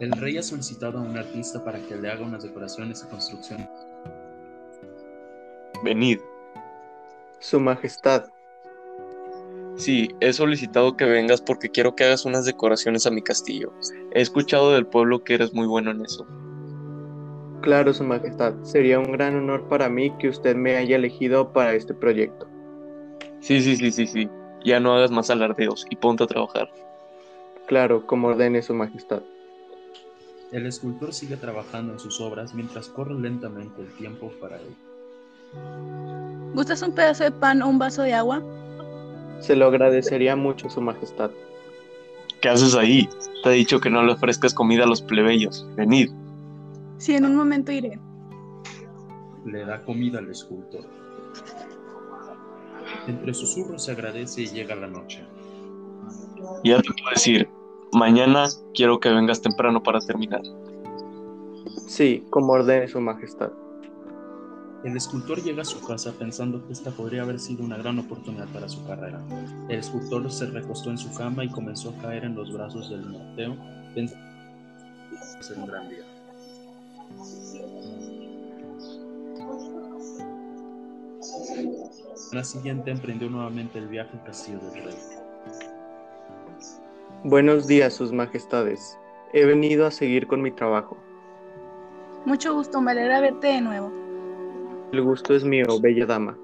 El rey ha solicitado a un artista para que le haga unas decoraciones y construcciones. Venid. Su Majestad, Sí, he solicitado que vengas porque quiero que hagas unas decoraciones a mi castillo. He escuchado del pueblo que eres muy bueno en eso. claro, Su Majestad, sería un gran honor para mí que usted me haya elegido para este proyecto. Sí, sí, sí, sí, sí. Ya no hagas más alardeos y ponte a trabajar. Claro, como ordene Su Majestad. El escultor sigue trabajando en sus obras mientras corre lentamente el tiempo para él. ¿Gustas un pedazo de pan o un vaso de agua? Se lo agradecería mucho, Su Majestad. ¿Qué haces ahí? Te he dicho que no le ofrezcas comida a los plebeyos. Venid. Sí, en un momento iré. Le da comida al escultor. Entre susurros se agradece y llega la noche. Ya te puedo decir, mañana quiero que vengas temprano para terminar. Sí, como ordene Su Majestad. El escultor llega a su casa pensando que esta podría haber sido una gran oportunidad para su carrera. El escultor se recostó en su cama y comenzó a caer en los brazos del norteo, pensando que ser un gran día. La siguiente emprendió nuevamente el viaje al castillo del rey. Buenos días, Sus Majestades. He venido a seguir con mi trabajo. Mucho gusto, me alegra verte de nuevo. El gusto es mío, bella dama.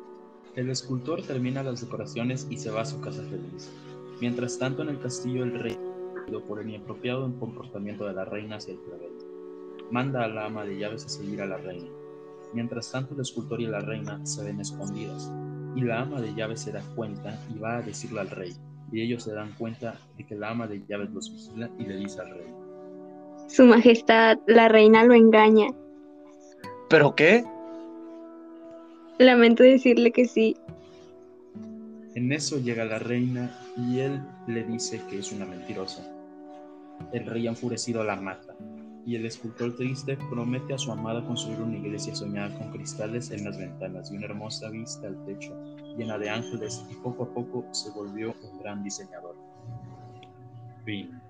El escultor termina las decoraciones y se va a su casa feliz. Mientras tanto, en el castillo el rey, por el inapropiado comportamiento de la reina hacia el plebeyo, manda a la ama de llaves a seguir a la reina. Mientras tanto, el escultor y la reina se ven escondidas, y la ama de llaves se da cuenta y va a decirle al rey, y ellos se dan cuenta de que la ama de llaves los vigila y le dice al rey, Su Majestad, la reina lo engaña. ¿Pero qué? Lamento decirle que sí. En eso llega la reina y él le dice que es una mentirosa. El rey enfurecido la mata y el escultor triste promete a su amada construir una iglesia soñada con cristales en las ventanas y una hermosa vista al techo llena de ángeles y poco a poco se volvió un gran diseñador. Fin.